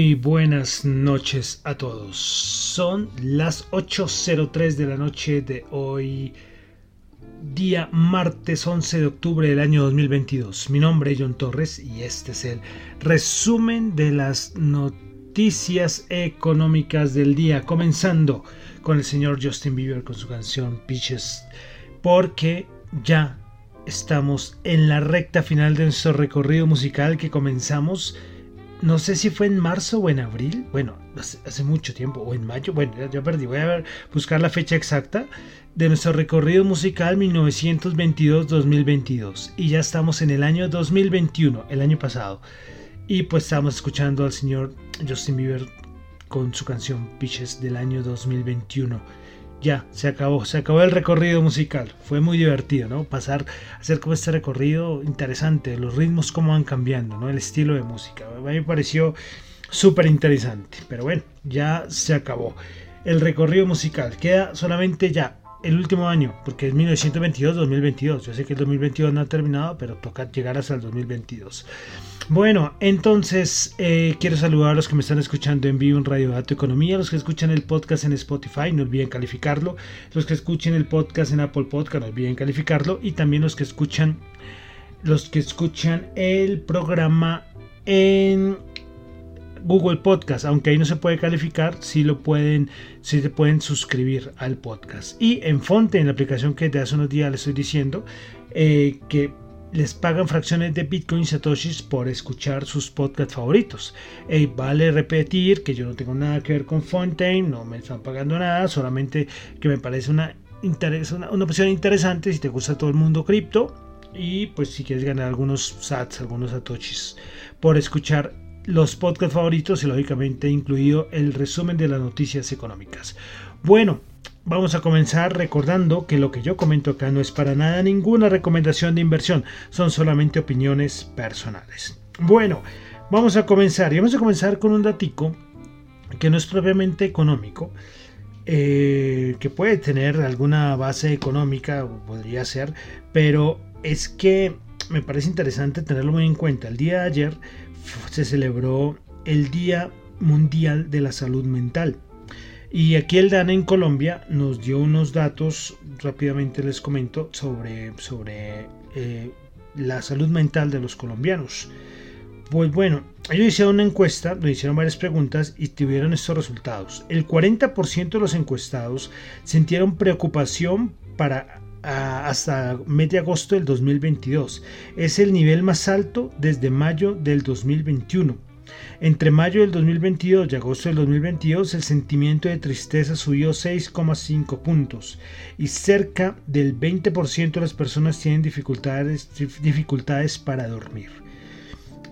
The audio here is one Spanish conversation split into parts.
Muy buenas noches a todos. Son las 8.03 de la noche de hoy, día martes 11 de octubre del año 2022. Mi nombre es John Torres y este es el resumen de las noticias económicas del día, comenzando con el señor Justin Bieber con su canción Peaches, porque ya estamos en la recta final de nuestro recorrido musical que comenzamos no sé si fue en marzo o en abril, bueno, hace, mucho tiempo, o en mayo, bueno, ya, perdí, voy a buscar la fecha exacta de nuestro recorrido musical 1922-2022 y ya estamos en el año 2021, el año pasado, y pues estamos escuchando al señor Justin Bieber con su canción Pitches del año 2021 ya, se acabó, se acabó el recorrido musical. Fue muy divertido, ¿no? Pasar, hacer como este recorrido interesante, los ritmos cómo van cambiando, ¿no? El estilo de música. A mí me pareció súper interesante. Pero bueno, ya se acabó el recorrido musical. Queda solamente ya el último año, porque es 1922-2022. Yo sé que el 2022 no ha terminado, pero toca llegar hasta el 2022. Bueno, entonces eh, quiero saludar a los que me están escuchando en vivo en Radio Dato Economía, los que escuchan el podcast en Spotify, no olviden calificarlo, los que escuchen el podcast en Apple Podcast, no olviden calificarlo, y también los que escuchan los que escuchan el programa en Google Podcast, aunque ahí no se puede calificar, sí lo pueden, sí se pueden suscribir al podcast. Y en Fonte, en la aplicación que de hace unos días les estoy diciendo, eh, que les pagan fracciones de Bitcoin Satoshis por escuchar sus podcasts favoritos. Y vale repetir que yo no tengo nada que ver con Fontaine, no me están pagando nada, solamente que me parece una, una, una opción interesante si te gusta todo el mundo cripto y pues si quieres ganar algunos sats, algunos satoshis por escuchar los podcasts favoritos y lógicamente incluido el resumen de las noticias económicas. Bueno, Vamos a comenzar recordando que lo que yo comento acá no es para nada ninguna recomendación de inversión, son solamente opiniones personales. Bueno, vamos a comenzar y vamos a comenzar con un datico que no es propiamente económico, eh, que puede tener alguna base económica, podría ser, pero es que me parece interesante tenerlo muy en cuenta. El día de ayer se celebró el Día Mundial de la Salud Mental. Y aquí el DANA en Colombia nos dio unos datos, rápidamente les comento, sobre, sobre eh, la salud mental de los colombianos. Pues bueno, ellos hicieron una encuesta, le hicieron varias preguntas y tuvieron estos resultados. El 40% de los encuestados sintieron preocupación para hasta medio agosto del 2022. Es el nivel más alto desde mayo del 2021. Entre mayo del 2022 y agosto del 2022 el sentimiento de tristeza subió 6,5 puntos y cerca del 20% de las personas tienen dificultades, dificultades para dormir.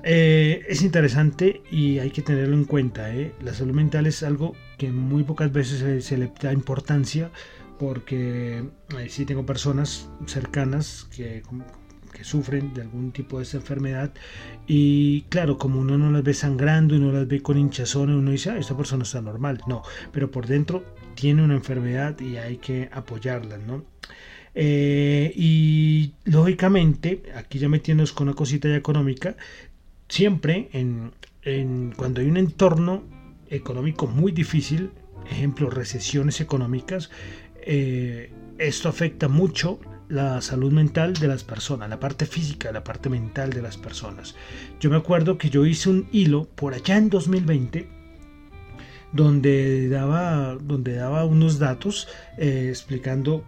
Eh, es interesante y hay que tenerlo en cuenta. ¿eh? La salud mental es algo que muy pocas veces se, le da importancia porque eh, sí tengo personas cercanas que sufren de algún tipo de esta enfermedad y claro, como uno no las ve sangrando y no las ve con hinchazón, uno dice, esta persona está normal, no, pero por dentro tiene una enfermedad y hay que apoyarla, ¿no? Eh, y lógicamente, aquí ya metiéndonos con una cosita ya económica, siempre en, cuando hay un entorno económico muy difícil, ejemplo, recesiones económicas, eh, esto afecta mucho la salud mental de las personas, la parte física, la parte mental de las personas. Yo me acuerdo que yo hice un hilo por allá en 2020 donde daba, donde daba unos datos eh, explicando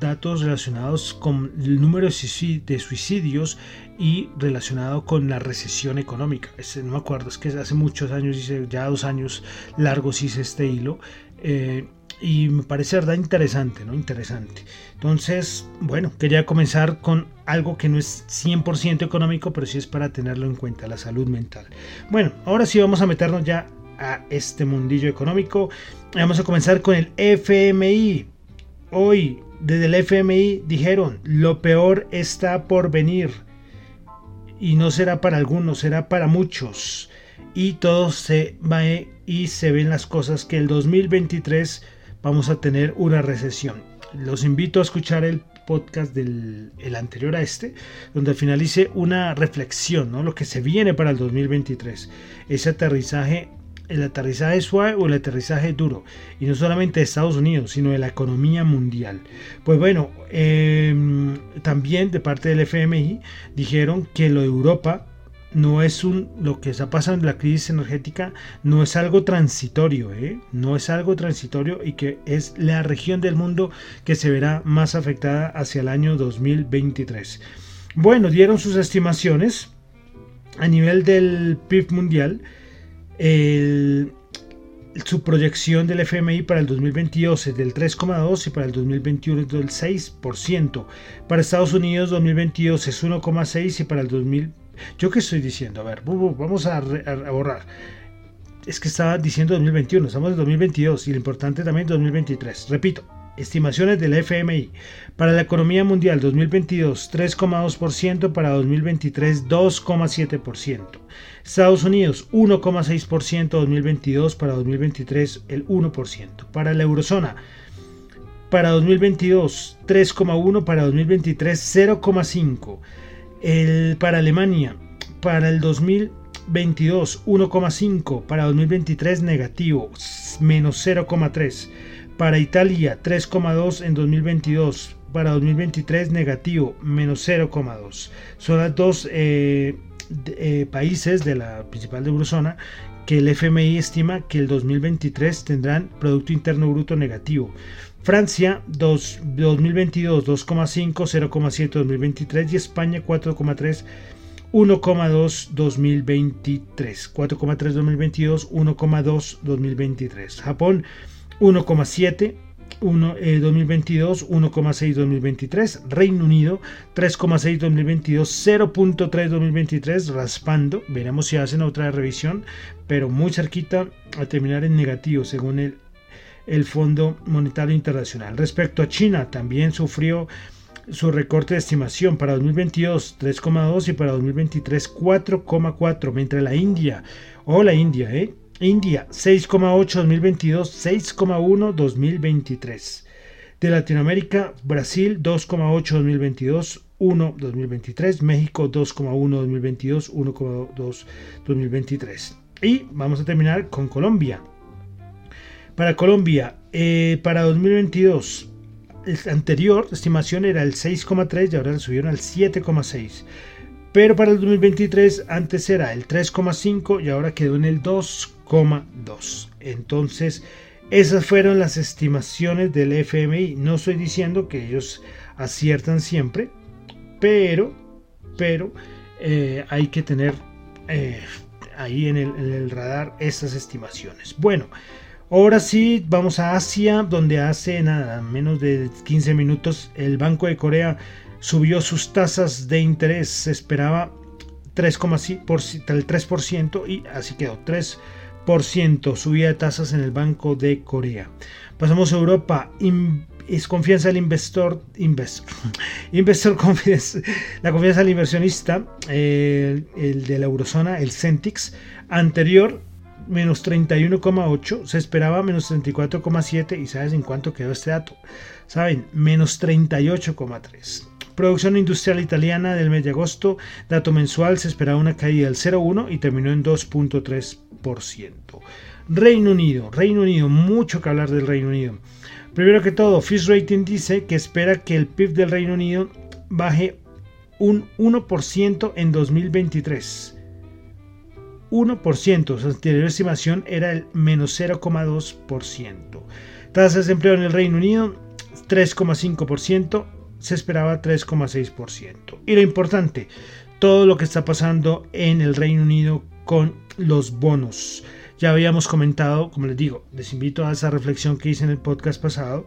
datos relacionados con el número de suicidios y relacionado con la recesión económica. no me acuerdo, es que hace muchos años, ya dos años largos hice este hilo. Eh, y me parece verdad interesante, ¿no? Interesante. Entonces, bueno, quería comenzar con algo que no es 100% económico, pero sí es para tenerlo en cuenta, la salud mental. Bueno, ahora sí vamos a meternos ya a este mundillo económico. Vamos a comenzar con el FMI. Hoy, desde el FMI dijeron, lo peor está por venir. Y no será para algunos, será para muchos. Y todo se va y se ven las cosas que el 2023 vamos a tener una recesión. Los invito a escuchar el podcast del el anterior a este, donde al final hice una reflexión, ¿no? lo que se viene para el 2023, ese aterrizaje, el aterrizaje suave o el aterrizaje duro, y no solamente de Estados Unidos, sino de la economía mundial. Pues bueno, em, también de parte del FMI dijeron que lo de Europa no es un lo que está pasando en la crisis energética no es algo transitorio ¿eh? no es algo transitorio y que es la región del mundo que se verá más afectada hacia el año 2023 bueno dieron sus estimaciones a nivel del PIB mundial su proyección del FMI para el 2022 es del 3,2 y para el 2021 es del 6%. Para Estados Unidos 2022 es 1,6 y para el 2021 ¿Yo qué estoy diciendo? A ver, vamos a, borrar. Es que estaba diciendo 2021, estamos en 2022 y lo importante también 2023. Repito, estimaciones del FMI. Para la economía mundial 2022 3,2%, para 2023 2,7%. Estados Unidos 1,6% 2022, para 2023 el 1%. Para la eurozona para 2022 3,1, para 2023 0,5 para Alemania, para el 2022 1,5, para 2023 negativo, menos 0,3. Para Italia 3,2 en 2022, para 2023 negativo, menos 0,2. Son las dos, eh, eh, países de la principal de eurozona que el FMI estima que el 2023 tendrán Producto Interno Bruto negativo. Francia 2, 2022 2,5, 0,7 2023 y España 4,3 1,2 2023, 4,3 2022, 1,2 2023. Japón 1,7 2022, 1,6 2023, Reino Unido 3,6 2022, 0.3 2023, raspando, veremos si hacen otra revisión, pero muy cerquita a terminar en negativo según el, el Fondo Monetario Internacional. Respecto a China, también sufrió su recorte de estimación para 2022 3,2 y para 2023 4,4, mientras la India, o la India, ¿eh? India 6,8 2022, 6,1 2023. De Latinoamérica, Brasil 2,8 2022, 1 2023, México 2,1 2022, 1,2 2023. Y vamos a terminar con Colombia. Para Colombia, eh, para 2022, el anterior estimación era el 6,3 y ahora le subieron al 7,6. Pero para el 2023 antes era el 3,5 y ahora quedó en el 2,2. Entonces, esas fueron las estimaciones del FMI. No estoy diciendo que ellos aciertan siempre, pero, pero eh, hay que tener eh, ahí en el, radar estas estimaciones. Bueno. Ahora sí, vamos a Asia, donde hace nada, menos de 15 minutos el Banco de Corea subió sus tasas de interés. Se esperaba 3,5%, el 3% y así quedó, 3% subida de tasas en el Banco de Corea. Pasamos a Europa. es confianza del investor, investor, investor la confianza del inversionista, el, el de la eurozona, el Centix, anterior menos 31,8, se esperaba menos 34,7 y ¿sabes en cuánto quedó este dato? Saben, menos 38,3. Producción industrial italiana del mes de agosto, dato mensual, se esperaba una caída del 0,1 y terminó en 2,3%. Reino Unido, Reino Unido, mucho que hablar del Reino Unido. Primero que todo, Fitch Rating dice que espera que el PIB del Reino Unido baje un 1% en 2023 1%, su anterior estimación era el menos 0,2%. Tasa de desempleo en el Reino Unido 3,5%, se esperaba 3,6%. Y lo importante, todo lo que está pasando en el Reino Unido con los bonos. Ya habíamos comentado, como les digo, les invito a esa reflexión que hice en el podcast pasado,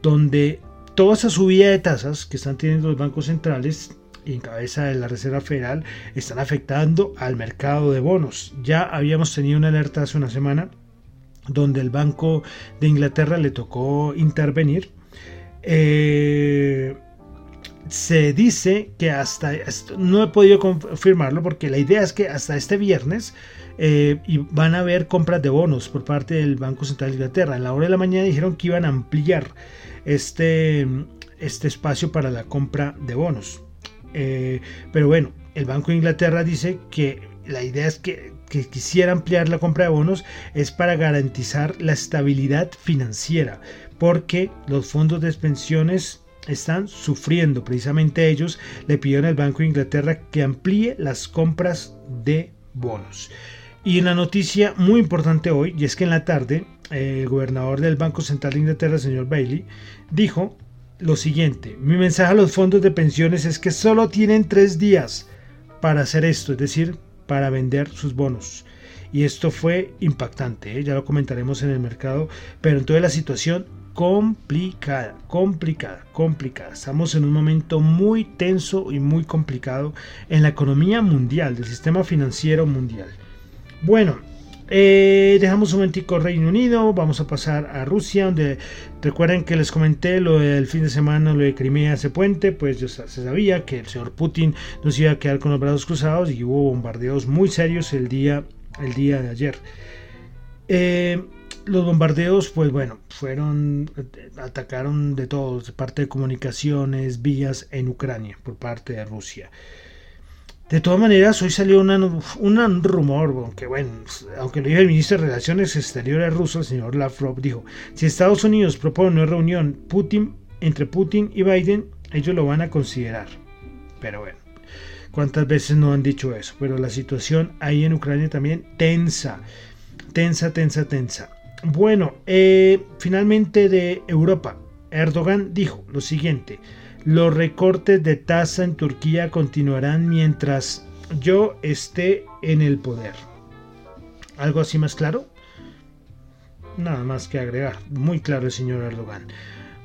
donde toda esa subida de tasas que están teniendo los bancos centrales y en cabeza de la Reserva Federal están afectando al mercado de bonos. Ya habíamos tenido una alerta hace una semana donde el Banco de Inglaterra le tocó intervenir. Eh, se dice que hasta no he podido confirmarlo porque la idea es que hasta este viernes eh, van a haber compras de bonos por parte del Banco Central de Inglaterra. En la hora de la mañana dijeron que iban a ampliar este, este espacio para la compra de bonos. Eh, pero bueno, el Banco de Inglaterra dice que la idea es que, quisiera ampliar la compra de bonos es para garantizar la estabilidad financiera, porque los fondos de pensiones están sufriendo. Precisamente ellos le pidieron al Banco de Inglaterra que amplíe las compras de bonos. Y una noticia muy importante hoy, y es que en la tarde el gobernador del Banco Central de Inglaterra, señor Bailey, dijo lo siguiente, mi mensaje a los fondos de pensiones es que solo tienen tres días para hacer esto, es decir, para vender sus bonos. Y esto fue impactante, ¿eh? ya lo comentaremos en el mercado, pero entonces la situación complicada, complicada, complicada. Estamos en un momento muy tenso y muy complicado en la economía mundial, del sistema financiero mundial. Bueno, eh, dejamos un momentico Reino Unido, vamos a pasar a Rusia, donde recuerden que les comenté lo del fin de semana, lo de Crimea, ese puente, pues ya se sabía que el señor Putin nos iba a quedar con los brazos cruzados y hubo bombardeos muy serios el día, el día de ayer. Eh, los bombardeos, pues bueno, fueron, atacaron de todo, de parte de comunicaciones, vías en Ucrania por parte de Rusia. De todas maneras, hoy salió un rumor, aunque bueno, aunque lo dijo el ministro de Relaciones Exteriores ruso, el señor Lavrov, dijo, si Estados Unidos propone una reunión Putin, entre Putin y Biden, ellos lo van a considerar. Pero bueno, ¿Cuántas veces no han dicho eso? Pero la situación ahí en Ucrania también tensa, tensa, tensa, tensa. Bueno, eh, finalmente de Europa, Erdogan dijo lo siguiente, los recortes de tasa en Turquía continuarán mientras yo esté en el poder. ¿Algo así más claro? Nada más que agregar. Muy claro el señor Erdogan.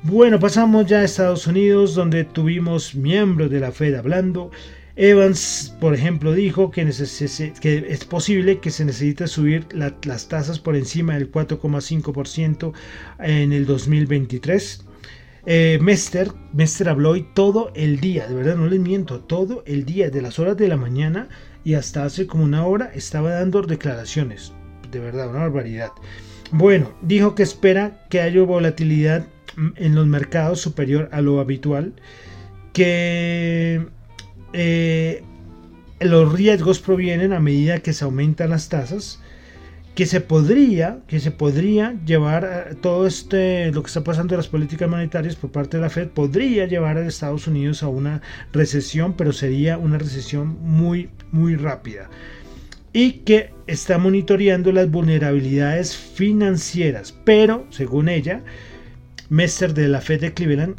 Bueno, pasamos ya a Estados Unidos, donde tuvimos miembros de la Fed hablando. Evans, por ejemplo, dijo que, es posible que se necesite subir las tasas por encima del 4,5% en el 2023. Eh, Mester, Mester habló hoy todo el día, de verdad no les miento, todo el día, de las horas de la mañana y hasta hace como una hora estaba dando declaraciones. De verdad, una barbaridad. Bueno, dijo que espera que haya volatilidad en los mercados superior a lo habitual, que eh, los riesgos provienen a medida que se aumentan las tasas, que se podría, que se podría llevar todo este, lo que está pasando en las políticas monetarias por parte de la Fed, podría llevar a Estados Unidos a una recesión, pero sería una recesión muy, muy rápida. Y que está monitoreando las vulnerabilidades financieras, pero según ella, Mester de la Fed de Cleveland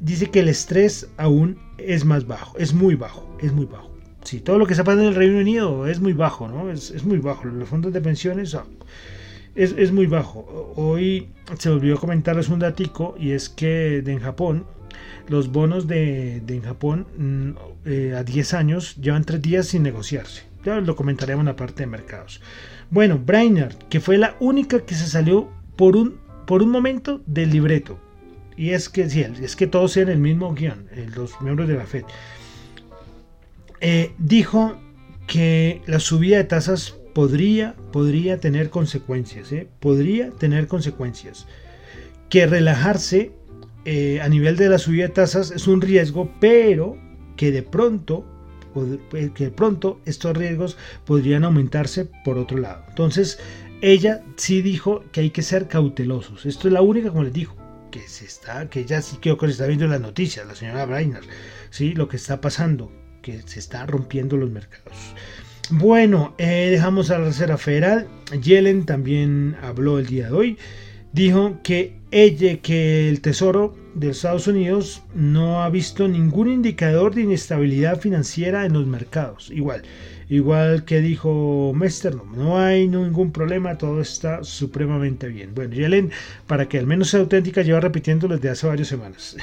dice que el estrés aún es más bajo, es muy bajo, es muy bajo. Sí, todo lo que está pasando en el Reino Unido es muy bajo, ¿no? Es, muy bajo. Los fondos de pensiones ah, es, muy bajo. Hoy se volvió a comentarles un datico y es que en Japón los bonos de, en Japón mm, eh, a 10 años llevan 3 días sin negociarse. Ya lo comentaremos en la parte de mercados. Bueno, Brainerd, que fue la única que se salió por un, por un momento del libreto. Y es que, sí, es que todos sean el mismo guion, eh, los miembros de la FED. Eh, dijo que la subida de tasas podría, podría tener consecuencias, ¿eh? podría tener consecuencias. Que relajarse eh, a nivel de la subida de tasas es un riesgo, pero que de pronto que de pronto estos riesgos podrían aumentarse por otro lado. Entonces, ella sí dijo que hay que ser cautelosos. Esto es la única, como les dijo, que se está, que ella sí creo que se está viendo en las noticias, la señora Brainer, sí, lo que está pasando, que se está rompiendo los mercados. Bueno, eh, dejamos a la Reserva Federal. Yellen también habló el día de hoy. Dijo que ella, que el Tesoro de Estados Unidos no ha visto ningún indicador de inestabilidad financiera en los mercados. Igual, igual que dijo Mester, no, no hay ningún problema, todo está supremamente bien. Bueno, Yellen, para que al menos sea auténtica, lleva repitiéndolo desde hace varias semanas.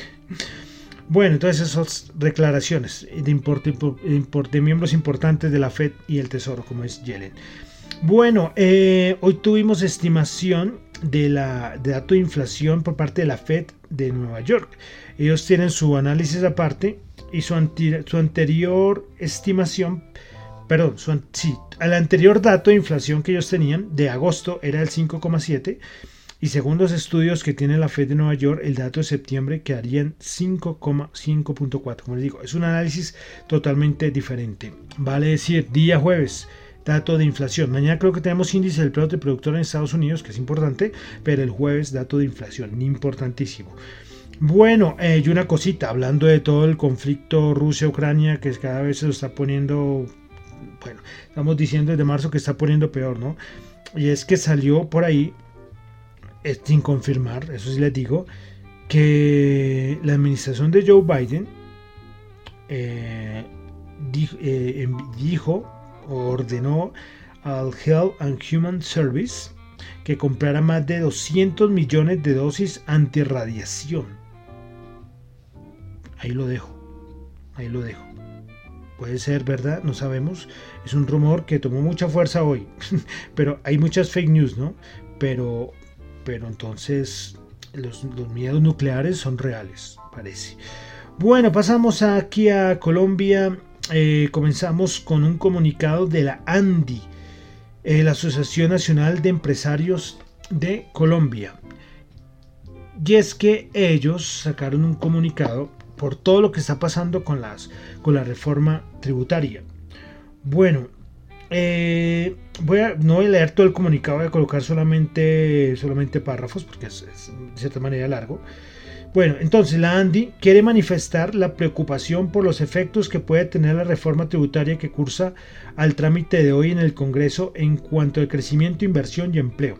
Bueno, entonces esas declaraciones de, miembros importantes de la Fed y el Tesoro, como es Yellen. Bueno, eh, hoy tuvimos estimación de la de dato de inflación por parte de la Fed de Nueva York. Ellos tienen su análisis aparte y su, su anterior estimación, perdón, su, sí, el anterior dato de inflación que ellos tenían de agosto era el 5,7 y según los estudios que tiene la Fed de Nueva York, el dato de septiembre quedaría en 5,5.4. Como les digo, es un análisis totalmente diferente. Vale decir, día jueves, dato de inflación. Mañana creo que tenemos índice del producto productor en Estados Unidos, que es importante, pero el jueves dato de inflación, importantísimo. Bueno, eh, y una cosita, hablando de todo el conflicto Rusia-Ucrania, que cada vez se lo está poniendo, bueno, estamos diciendo desde marzo que está poniendo peor, ¿no? Y es que salió por ahí sin confirmar, eso sí les digo, que la administración de Joe Biden eh, eh, dijo, o ordenó al Health and Human Service que comprara más de 200 millones de dosis antirradiación. Ahí lo dejo, ahí lo dejo. Puede ser verdad, no sabemos. Es un rumor que tomó mucha fuerza hoy, pero hay muchas fake news, ¿no? Pero pero entonces los, miedos nucleares son reales, parece. Bueno, pasamos aquí a Colombia. Eh, comenzamos con un comunicado de la ANDI, eh, la Asociación Nacional de Empresarios de Colombia. Y es que ellos sacaron un comunicado por todo lo que está pasando con, las, con la reforma tributaria. Bueno, eh, voy a, no voy a leer todo el comunicado, voy a colocar solamente, solamente párrafos porque es, de cierta manera largo. Bueno, entonces la ANDI quiere manifestar la preocupación por los efectos que puede tener la reforma tributaria que cursa al trámite de hoy en el Congreso en cuanto al crecimiento, inversión y empleo.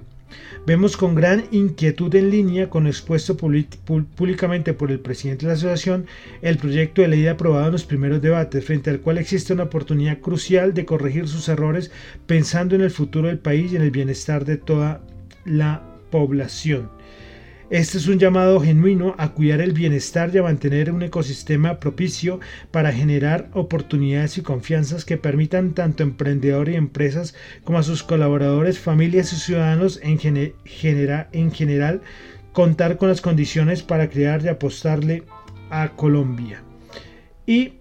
Vemos con gran inquietud en línea con expuesto públicamente por el presidente de la asociación el proyecto de ley aprobado en los primeros debates, frente al cual existe una oportunidad crucial de corregir sus errores pensando en el futuro del país y en el bienestar de toda la población. Este es un llamado genuino a cuidar el bienestar y a mantener un ecosistema propicio para generar oportunidades y confianzas que permitan tanto a emprendedores y empresas como a sus colaboradores, familias y ciudadanos en, en general contar con las condiciones para crear y apostarle a Colombia. Y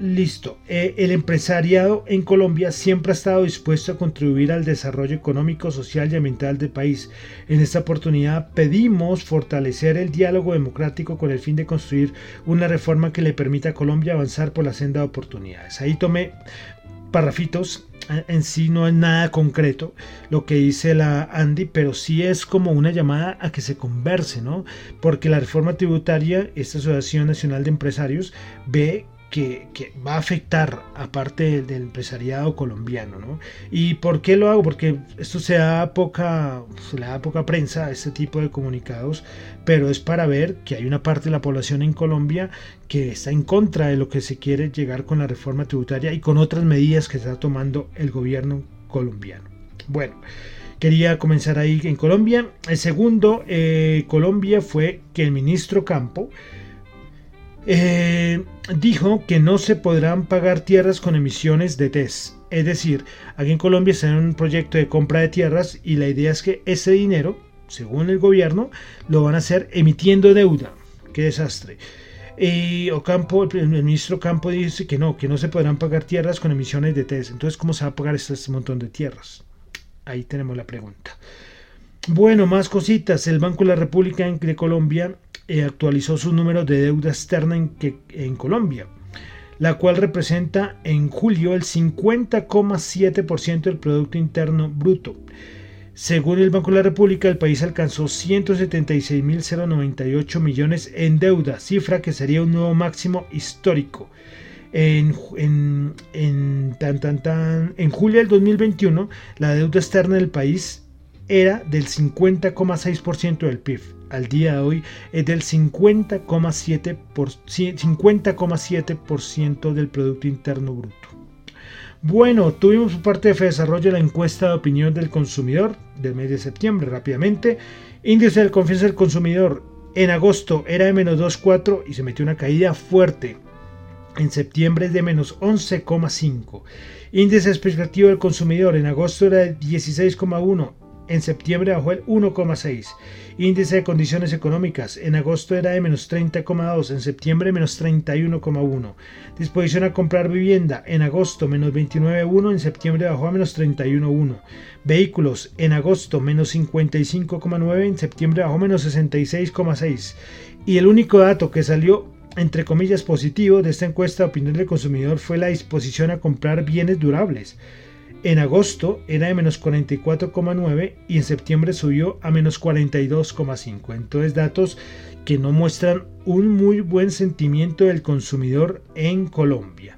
Listo. Eh, el empresariado en Colombia siempre ha estado dispuesto a contribuir al desarrollo económico, social y ambiental del país. En esta oportunidad pedimos fortalecer el diálogo democrático con el fin de construir una reforma que le permita a Colombia avanzar por la senda de oportunidades. Ahí tomé parrafitos. En sí no es nada concreto lo que dice la Andy, pero sí es como una llamada a que se converse, ¿no? Porque la reforma tributaria, esta Asociación Nacional de Empresarios, ve que, va a afectar aparte del empresariado colombiano. ¿no? ¿Y por qué lo hago? Porque esto se da poca, se le da poca prensa a este tipo de comunicados, pero es para ver que hay una parte de la población en Colombia que está en contra de lo que se quiere llegar con la reforma tributaria y con otras medidas que está tomando el gobierno colombiano. Bueno. Quería comenzar ahí en Colombia. El segundo, eh, Colombia, fue que el ministro Campo eh, dijo que no se podrán pagar tierras con emisiones de TES. Es decir, aquí en Colombia está en un proyecto de compra de tierras y la idea es que ese dinero, según el gobierno, lo van a hacer emitiendo deuda. Qué desastre. Ocampo, el, ministro Campo dice que no, que no se podrán pagar tierras con emisiones de TES. Entonces, ¿cómo se va a pagar este montón de tierras? Ahí tenemos la pregunta. Bueno, más cositas. El Banco de la República de Colombia eh, actualizó su número de deuda externa en, en Colombia, la cual representa en julio el 50,7% del Producto Interno Bruto. Según el Banco de la República, el país alcanzó 176.098 millones en deuda, cifra que sería un nuevo máximo histórico. En, en, en, tan, tan, tan, en julio del 2021, la deuda externa del país era del 50,6% del PIB. Al día de hoy es del 50,7% del Producto Interno Bruto. Bueno, tuvimos por parte de Desarrollo la encuesta de opinión del consumidor del mes de septiembre rápidamente. Índice de confianza del consumidor en agosto era de menos 2,4 y se metió una caída fuerte. En septiembre es de menos 11,5. Índice expectativo del consumidor en agosto era de 16,1 en septiembre bajó el 1,6. Índice de condiciones económicas en agosto era de menos 30,2, en septiembre menos 31,1. Disposición a comprar vivienda en agosto menos 29,1, en septiembre bajó a menos 31,1. Vehículos en agosto menos 55,9, en septiembre bajó menos 66,6. Y el único dato que salió entre comillas positivo de esta encuesta de opinión del consumidor fue la disposición a comprar bienes durables. En agosto era de menos 44,9 y en septiembre subió a menos 42,5. Entonces datos que no muestran un muy buen sentimiento del consumidor en Colombia.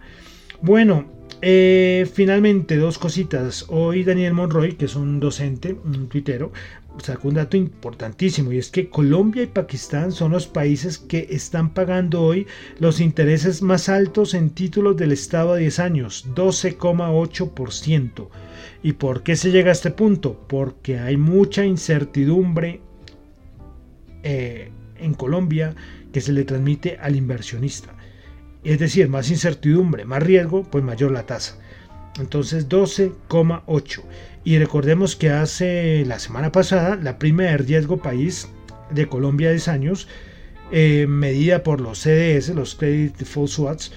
Bueno, eh, finalmente dos cositas. Hoy Daniel Monroy, que es un docente, un tuitero, sacó un dato importantísimo y es que Colombia y Pakistán son los países que están pagando hoy los intereses más altos en títulos del Estado a 10 años, 12,8%. ¿Y por qué se llega a este punto? Porque hay mucha incertidumbre eh, en Colombia que se le transmite al inversionista. Es decir, más incertidumbre, más riesgo, pues mayor la tasa. Entonces 12,8. Y recordemos que hace la semana pasada la prima de riesgo país de Colombia de 10 años, eh, medida por los CDS, los Credit Default Swaps,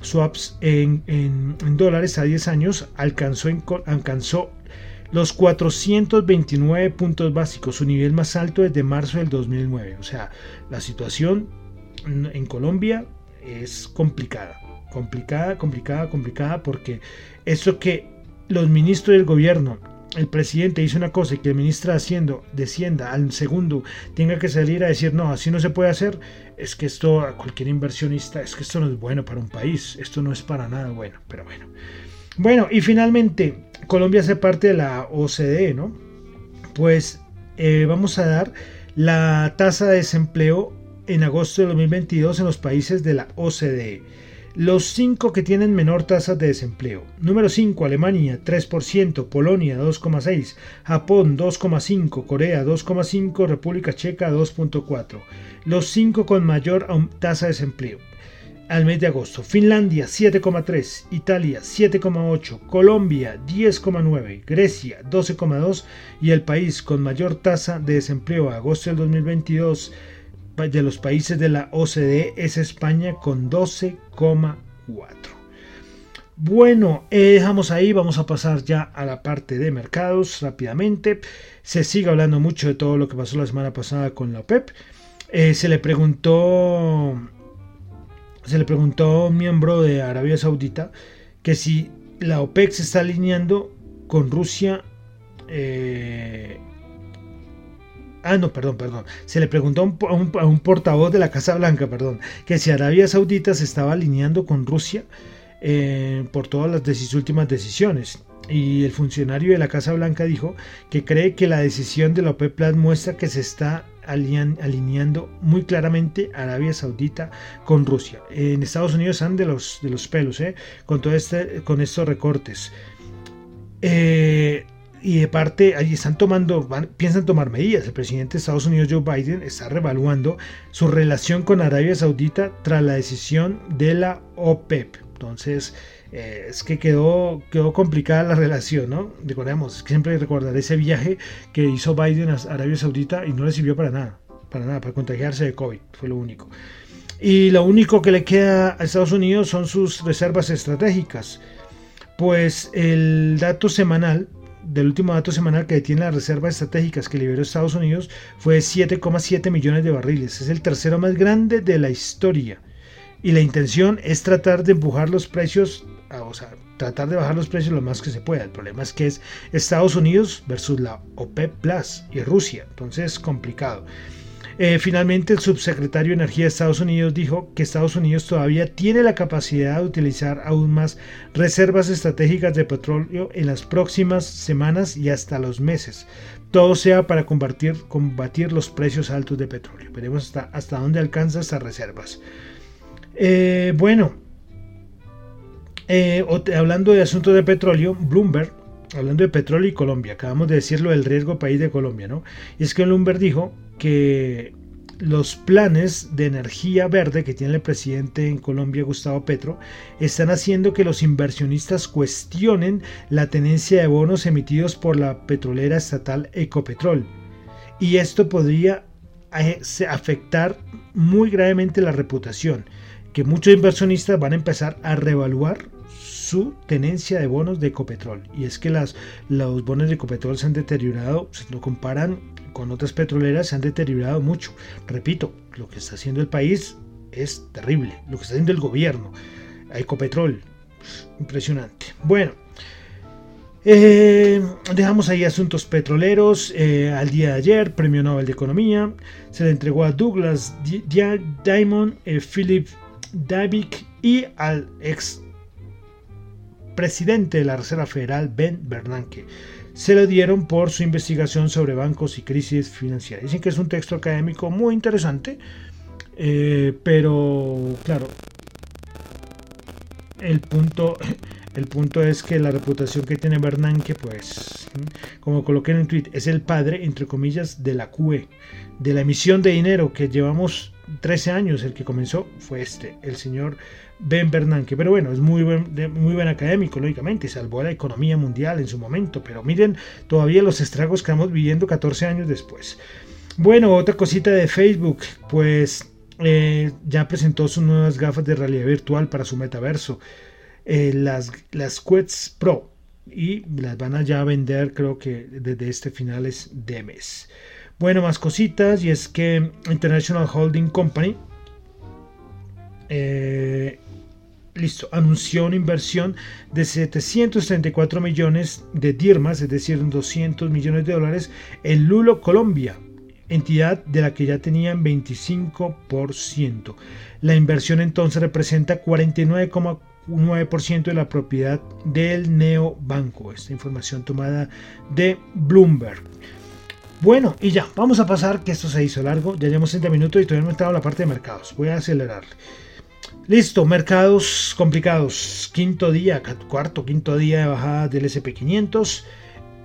swaps en, dólares a 10 años, alcanzó, alcanzó los 429 puntos básicos, su nivel más alto desde marzo del 2009. O sea, la situación en Colombia es complicada, complicada, complicada, complicada, porque eso que los ministros del gobierno el presidente dice una cosa y que el ministro de Hacienda descienda al segundo tenga que salir a decir no, así no se puede hacer, es que esto a cualquier inversionista, es que esto no es bueno para un país, esto no es para nada bueno, pero bueno. Bueno, y finalmente, Colombia hace parte de la OCDE, ¿no? Pues eh, vamos a dar la tasa de desempleo en agosto de 2022 en los países de la OCDE. Los cinco que tienen menor tasa de desempleo. Número 5, Alemania 3%, Polonia 2,6%, Japón 2,5%, Corea 2,5%, República Checa 2,4%. Los cinco con mayor tasa de desempleo. Al mes de agosto. Finlandia 7,3, Italia 7,8, Colombia 10,9, Grecia 12,2 y el país con mayor tasa de desempleo a agosto del 2022 de los países de la OCDE es España con 12,4. Bueno, eh, dejamos ahí, vamos a pasar ya a la parte de mercados rápidamente. Se sigue hablando mucho de todo lo que pasó la semana pasada con la OPEP. Eh, se le preguntó, se le preguntó a un miembro de Arabia Saudita que si la OPEC se está alineando con Rusia eh, Ah, no, perdón, perdón. Se le preguntó a un, portavoz de la Casa Blanca, perdón, que si Arabia Saudita se estaba alineando con Rusia eh, por todas las últimas decisiones. Y el funcionario de la Casa Blanca dijo que cree que la decisión de la OPEP Plus muestra que se está alineando muy claramente Arabia Saudita con Rusia. En Estados Unidos están de los, de los pelos, eh, con, todo este, con estos recortes. Eh, y de parte, ahí están tomando, piensan tomar medidas. El presidente de Estados Unidos, Joe Biden, está revaluando su relación con Arabia Saudita tras la decisión de la OPEP. Entonces, eh, es que quedó, quedó complicada la relación, ¿no? Recordemos, siempre recordar ese viaje que hizo Biden a Arabia Saudita y no le sirvió para nada, para nada, para contagiarse de COVID, fue lo único. Y lo único que le queda a Estados Unidos son sus reservas estratégicas. Pues el dato semanal del último dato semanal que detiene las reservas estratégicas que liberó Estados Unidos fue 7,7 millones de barriles. Es el tercero más grande de la historia. Y la intención es tratar de empujar los precios, o sea, tratar de bajar los precios lo más que se pueda. El problema es que es Estados Unidos versus la OPEP Plus y Rusia. Entonces es complicado. Eh, finalmente, el subsecretario de Energía de Estados Unidos dijo que Estados Unidos todavía tiene la capacidad de utilizar aún más reservas estratégicas de petróleo en las próximas semanas y hasta los meses. Todo sea para combatir, los precios altos de petróleo. Veremos hasta, dónde alcanzan estas reservas. Eh, bueno, eh, hablando de asuntos de petróleo, Bloomberg hablando de petróleo y Colombia, acabamos de decirlo del riesgo país de Colombia, ¿no? Y es que Bloomberg dijo que los planes de energía verde que tiene el presidente en Colombia, Gustavo Petro, están haciendo que los inversionistas cuestionen la tenencia de bonos emitidos por la petrolera estatal Ecopetrol. Y esto podría eh, afectar muy gravemente la reputación, que muchos inversionistas van a empezar a reevaluar su tenencia de bonos de Ecopetrol. Y es que las, los bonos de Ecopetrol se han deteriorado, si lo comparan con otras petroleras, se han deteriorado mucho. Repito, lo que está haciendo el país es terrible. Lo que está haciendo el gobierno, Ecopetrol, impresionante. Bueno, eh, dejamos ahí asuntos petroleros. Eh, al día de ayer, Premio Nobel de Economía se le entregó a Douglas Diamond, eh, Philip Davik y al ex presidente de la Reserva Federal, Ben Bernanke. Se lo dieron por su investigación sobre bancos y crisis financieras. Dicen que es un texto académico muy interesante, eh, pero claro, el punto, el punto es que la reputación que tiene Bernanke, pues, como coloqué en un tweet, es el padre, entre comillas, de la QE, de la emisión de dinero que llevamos 13 años. El que comenzó fue este, el señor Ben Bernanke. Pero bueno, es muy buen, muy buen académico, lógicamente, salvó a la economía mundial en su momento. Pero miren todavía los estragos que estamos viviendo 14 años después. Bueno, otra cosita de Facebook, pues eh, ya presentó sus nuevas gafas de realidad virtual para su metaverso, eh, las, las Quets Pro, y las van a ya vender creo que desde este finales de mes. Bueno, más cositas, y es que International Holding Company eh, listo, anunció una inversión de 734 millones de dirmas, es decir, 200 millones de dólares, en Lulo, Colombia, entidad de la que ya tenían 25%. La inversión entonces representa 49,9% de la propiedad del neobanco. Esta información tomada de Bloomberg. Bueno, y ya, vamos a pasar, que esto se hizo largo, ya llevamos 30 minutos y todavía no he entrado a la parte de mercados. Voy a acelerar. Listo, mercados complicados. Quinto día, cuarto, quinto día de bajada del SP500.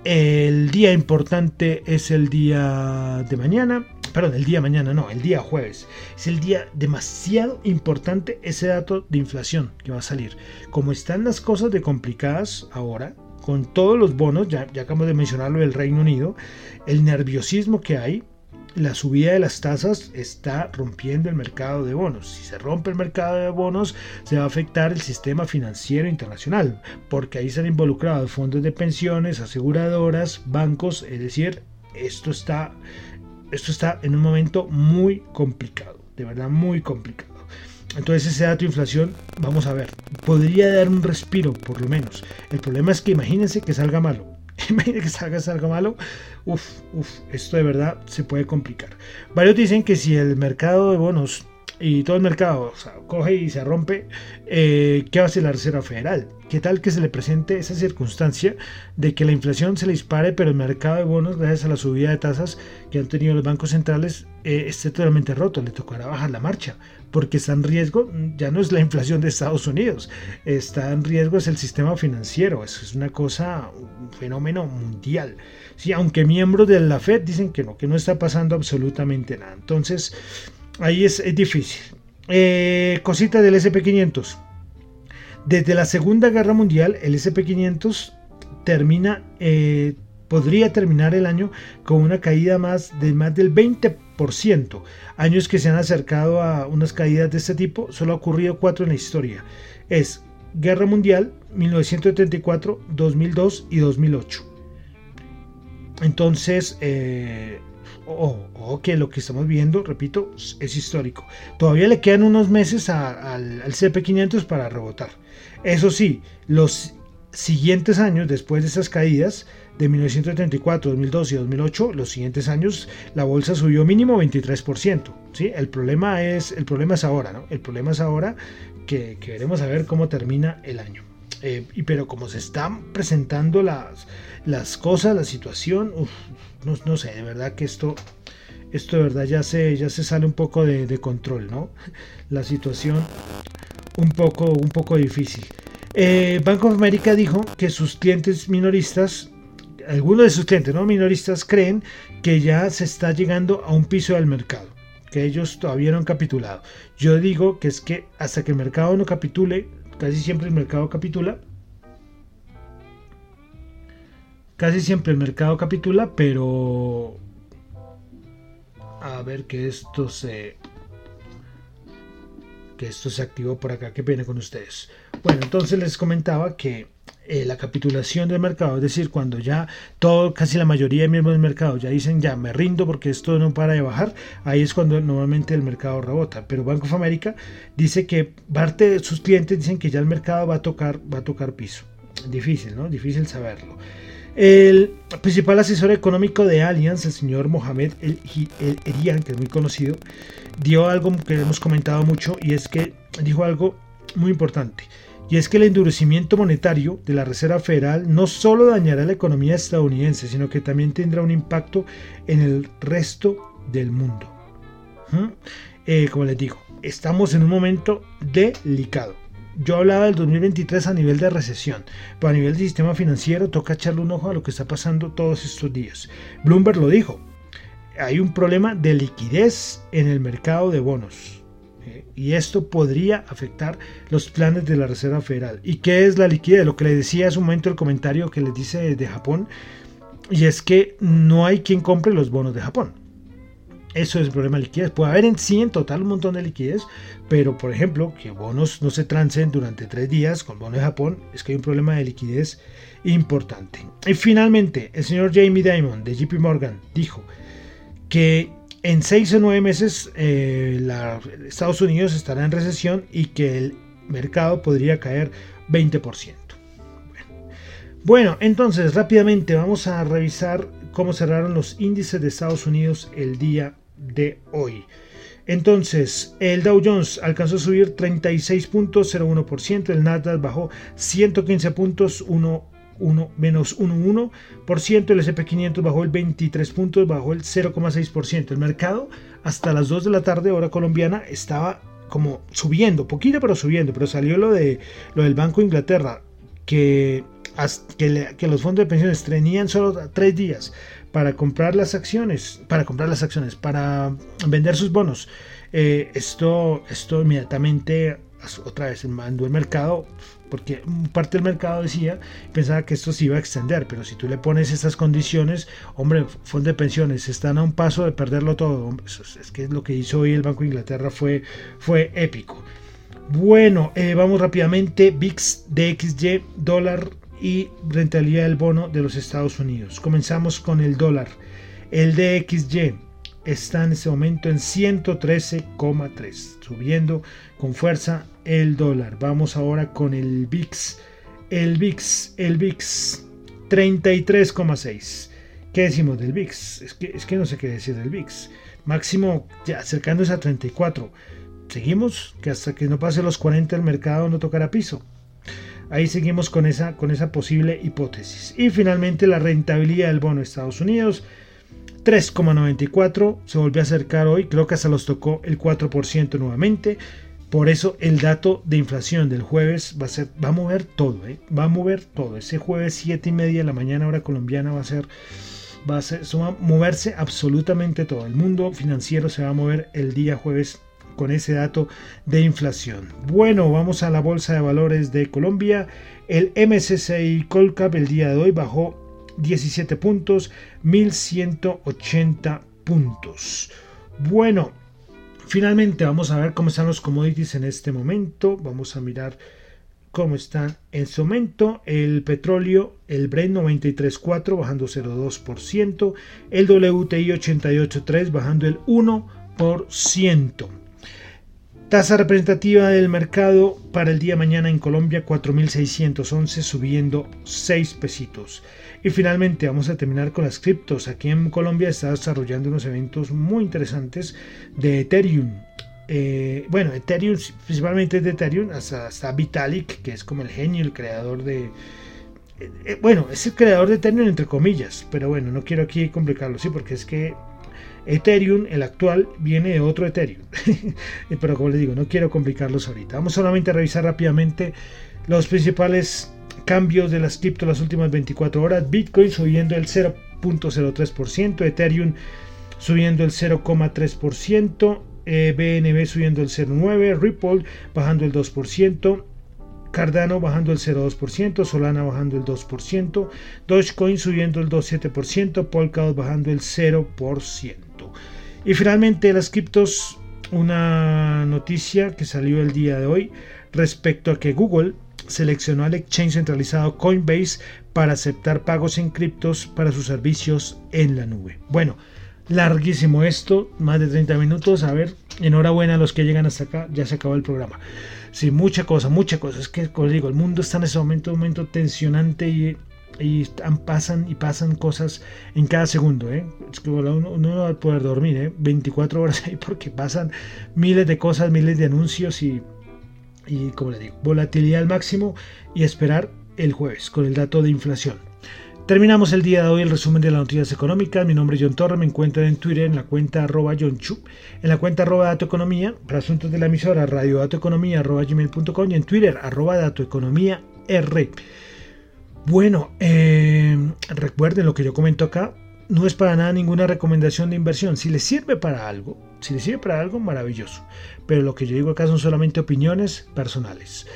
El día importante es el día de mañana. Perdón, el día mañana, no, el día jueves. Es el día demasiado importante ese dato de inflación que va a salir. Como están las cosas de complicadas ahora, con todos los bonos, ya, ya acabamos de mencionarlo del Reino Unido, el nerviosismo que hay, la subida de las tasas está rompiendo el mercado de bonos. Si se rompe el mercado de bonos, se va a afectar el sistema financiero internacional, porque ahí están involucrados fondos de pensiones, aseguradoras, bancos, es decir, esto está, esto está en un momento muy complicado, de verdad muy complicado. Entonces ese dato de inflación, vamos a ver, podría dar un respiro por lo menos. El problema es que imagínense que salga malo Imagínate que salga algo malo. Uf, uf, esto de verdad se puede complicar. Varios dicen que si el mercado de bonos y todo el mercado coge y se rompe, eh, ¿qué va a hacer la Reserva Federal? ¿Qué tal que se le presente esa circunstancia de que la inflación se le dispare, pero el mercado de bonos, gracias a la subida de tasas que han tenido los bancos centrales, eh, esté totalmente roto? Le tocará bajar la marcha, porque está en riesgo, ya no es la inflación de Estados Unidos, está en riesgo es el sistema financiero, eso es una cosa, un fenómeno mundial. Sí, aunque miembros de la Fed dicen que no, que no está pasando absolutamente nada. Entonces, ahí es, difícil. Eh, cosita del SP500. Desde la Segunda Guerra Mundial, el SP500 termina, eh, podría terminar el año con una caída más de más del 20%. Años que se han acercado a unas caídas de este tipo, solo ha ocurrido cuatro en la historia. Es Guerra Mundial, 1974, 2002 y 2008. Entonces, eh, o, que lo que estamos viendo, repito, es histórico. Todavía le quedan unos meses al, CP500 para rebotar. Eso sí, los siguientes años, después de esas caídas, de 1934, 2002 y 2008, los siguientes años la bolsa subió mínimo 23%. ¿sí? El, problema es, el problema es ahora, ¿no? El problema es ahora que, que veremos a ver cómo termina el año. Eh, y, pero como se están presentando las, las cosas, la situación, no, sé, de verdad que esto, esto de verdad ya se, ya se sale un poco de, control, ¿no? La situación un poco, un poco difícil. Eh, Bank of America dijo que sus clientes minoristas, algunos de sus clientes no minoristas, creen que ya se está llegando a un piso del mercado, que ellos todavía no han capitulado. Yo digo que es que hasta que el mercado no capitule, casi siempre el mercado capitula, Casi siempre el mercado capitula, pero a ver que esto se que esto se activó por acá. que viene con ustedes. Bueno, entonces les comentaba que eh, la capitulación del mercado, es decir, cuando ya todo, casi la mayoría de miembros del mercado ya dicen ya me rindo porque esto no para de bajar, ahí es cuando normalmente el mercado rebota. Pero Banco of America dice que parte de sus clientes dicen que ya el mercado va a tocar, va a tocar piso. Difícil, ¿no? Difícil saberlo. El principal asesor económico de Allianz, el señor Mohamed El, Erian, que es muy conocido, dio algo que hemos comentado mucho y es que dijo algo muy importante. Y es que el endurecimiento monetario de la Reserva Federal no solo dañará la economía estadounidense, sino que también tendrá un impacto en el resto del mundo. ¿Mm? Eh, como les digo, estamos en un momento delicado yo hablaba del 2023 a nivel de recesión, pero a nivel del sistema financiero toca echarle un ojo a lo que está pasando todos estos días. Bloomberg lo dijo, hay un problema de liquidez en el mercado de bonos. Y esto podría afectar los planes de la Reserva Federal. ¿Y qué es la liquidez? Lo que le decía hace un momento el comentario que les dice de Japón, y es que no hay quien compre los bonos de Japón. Eso es el problema de liquidez. Puede haber en sí en total un montón de liquidez, pero por ejemplo, que bonos no se trancen durante tres días con bonos de Japón, es que hay un problema de liquidez importante. Y finalmente, el señor Jamie Dimon de JP Morgan dijo que en seis o nueve meses eh, Estados Unidos estará en recesión y que el mercado podría caer 20%. Bueno, entonces rápidamente vamos a revisar cómo cerraron los índices de Estados Unidos el día de hoy. Entonces, el Dow Jones alcanzó a subir 36.01%, el Nasdaq bajó 115 puntos, 1, 1 menos 1,1%, el SP500 bajó el 23 puntos, bajó el 0,6%. El mercado hasta las 2 de la tarde, hora colombiana, estaba como subiendo, poquito pero subiendo, pero salió lo, de, lo del Banco de Inglaterra, que, que, los fondos de pensiones tenían solo tres días para comprar las acciones, para comprar las acciones, para vender sus bonos. Eh, esto, esto inmediatamente otra vez mandó el mercado, porque parte del mercado decía, pensaba que esto se iba a extender, pero si tú le pones esas condiciones, hombre, fondos de pensiones están a un paso de perderlo todo. Es que lo que hizo hoy el Banco de Inglaterra fue, fue épico. Bueno, eh, vamos rápidamente. VIX, DXY, dólar y rentabilidad del bono de los Estados Unidos. Comenzamos con el dólar. El DXY está en este momento en 113,3, subiendo con fuerza el dólar. Vamos ahora con el VIX. El VIX, el VIX 33,6. ¿Qué decimos del VIX? Es que, es que no sé qué decir del VIX. Máximo ya acercándose a 34. Seguimos que hasta que no pase los 40 el mercado no tocará piso. Ahí seguimos con esa, con esa posible hipótesis. Y finalmente la rentabilidad del bono de Estados Unidos. 3,94 se volvió a acercar hoy, creo que hasta los tocó el 4% nuevamente. Por eso el dato de inflación del jueves va a ser, va a mover todo, ¿eh? va a mover todo. Ese jueves 7 y media de la mañana hora colombiana va a ser, va a ser, va a moverse absolutamente todo. El mundo financiero se va a mover el día jueves con ese dato de inflación. Bueno, vamos a la bolsa de valores de Colombia. El MSCI Colcap el día de hoy bajó 17 puntos, 1180 puntos. Bueno, finalmente vamos a ver cómo están los commodities en este momento. Vamos a mirar cómo están en este momento. El petróleo, el Brent 93.4 bajando 0,2%. El WTI 88.3 bajando el 1%. Tasa representativa del mercado para el día mañana en Colombia 4.611 subiendo 6 pesitos. Y finalmente vamos a terminar con las criptos. Aquí en Colombia está desarrollando unos eventos muy interesantes de Ethereum. Eh, bueno, Ethereum, principalmente de Ethereum, hasta, está Vitalik, que es como el genio, el creador de... Eh, eh, bueno, es el creador de Ethereum entre comillas, pero bueno, no quiero aquí complicarlo, sí, porque es que Ethereum, el actual, viene de otro Ethereum. pero como les digo, no quiero complicarlos ahorita. Vamos solamente a revisar rápidamente los principales cambios de las cripto las últimas 24 horas. Bitcoin subiendo el 0.03%, Ethereum subiendo el 0.3%, BNB eh, subiendo el 0.9%, Ripple bajando el 2%. Cardano bajando el 0,2%, Solana bajando el 2%, Dogecoin subiendo el 2,7%, Polkadot bajando el 0%. Y finalmente las criptos, una noticia que salió el día de hoy respecto a que Google seleccionó al exchange centralizado Coinbase para aceptar pagos en criptos para sus servicios en la nube. Bueno, larguísimo esto, más de 30 minutos. A ver, enhorabuena a los que llegan hasta acá, ya se acabó el programa. Sí, mucha cosa, mucha cosa. Es que, como digo, el mundo está en ese momento, un momento tensionante y, pasan y pasan cosas en cada segundo. ¿eh? Uno, no va a poder dormir ¿eh? 24 horas ahí porque pasan miles de cosas, miles de anuncios y y como le digo, volatilidad al máximo y esperar el jueves con el dato de inflación. Terminamos el día de hoy el resumen de las noticias económicas. Mi nombre es John Torre, me encuentro en Twitter en la cuenta arroba John Chu, en la cuenta arroba Dato Economía, para asuntos de la emisora Radio Dato Economía arroba gmail.com y en Twitter arroba Dato Economía R. Bueno, eh, recuerden lo que yo comento acá, no es para nada ninguna recomendación de inversión. Si les sirve para algo, si les sirve para algo, maravilloso. Pero lo que yo digo acá son solamente opiniones personales.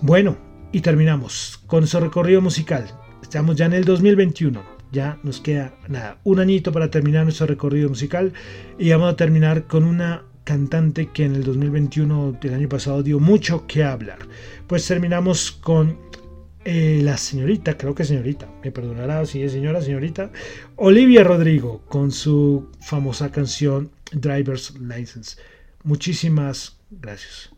Bueno, y terminamos con su recorrido musical. Estamos ya en el 2021. Ya nos queda nada, un añito para terminar nuestro recorrido musical. Y vamos a terminar con una cantante que en el 2021 del año pasado dio mucho que hablar. Pues terminamos con eh, la señorita, creo que señorita, me perdonará si es señora, señorita, Olivia Rodrigo con su famosa canción Driver's License. Muchísimas gracias.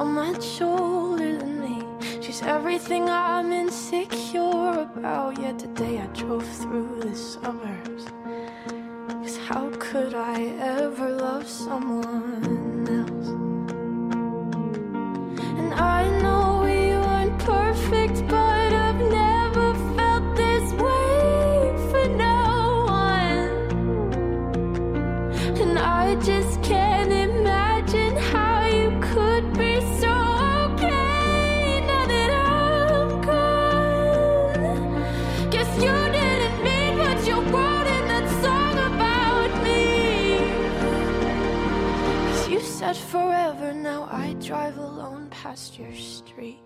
so much older than me. She's everything I'm insecure about. Yet today I drove through the suburbs. Cause how could I ever love someone else? And I know. drive alone past your street.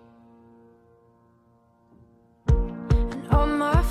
And all my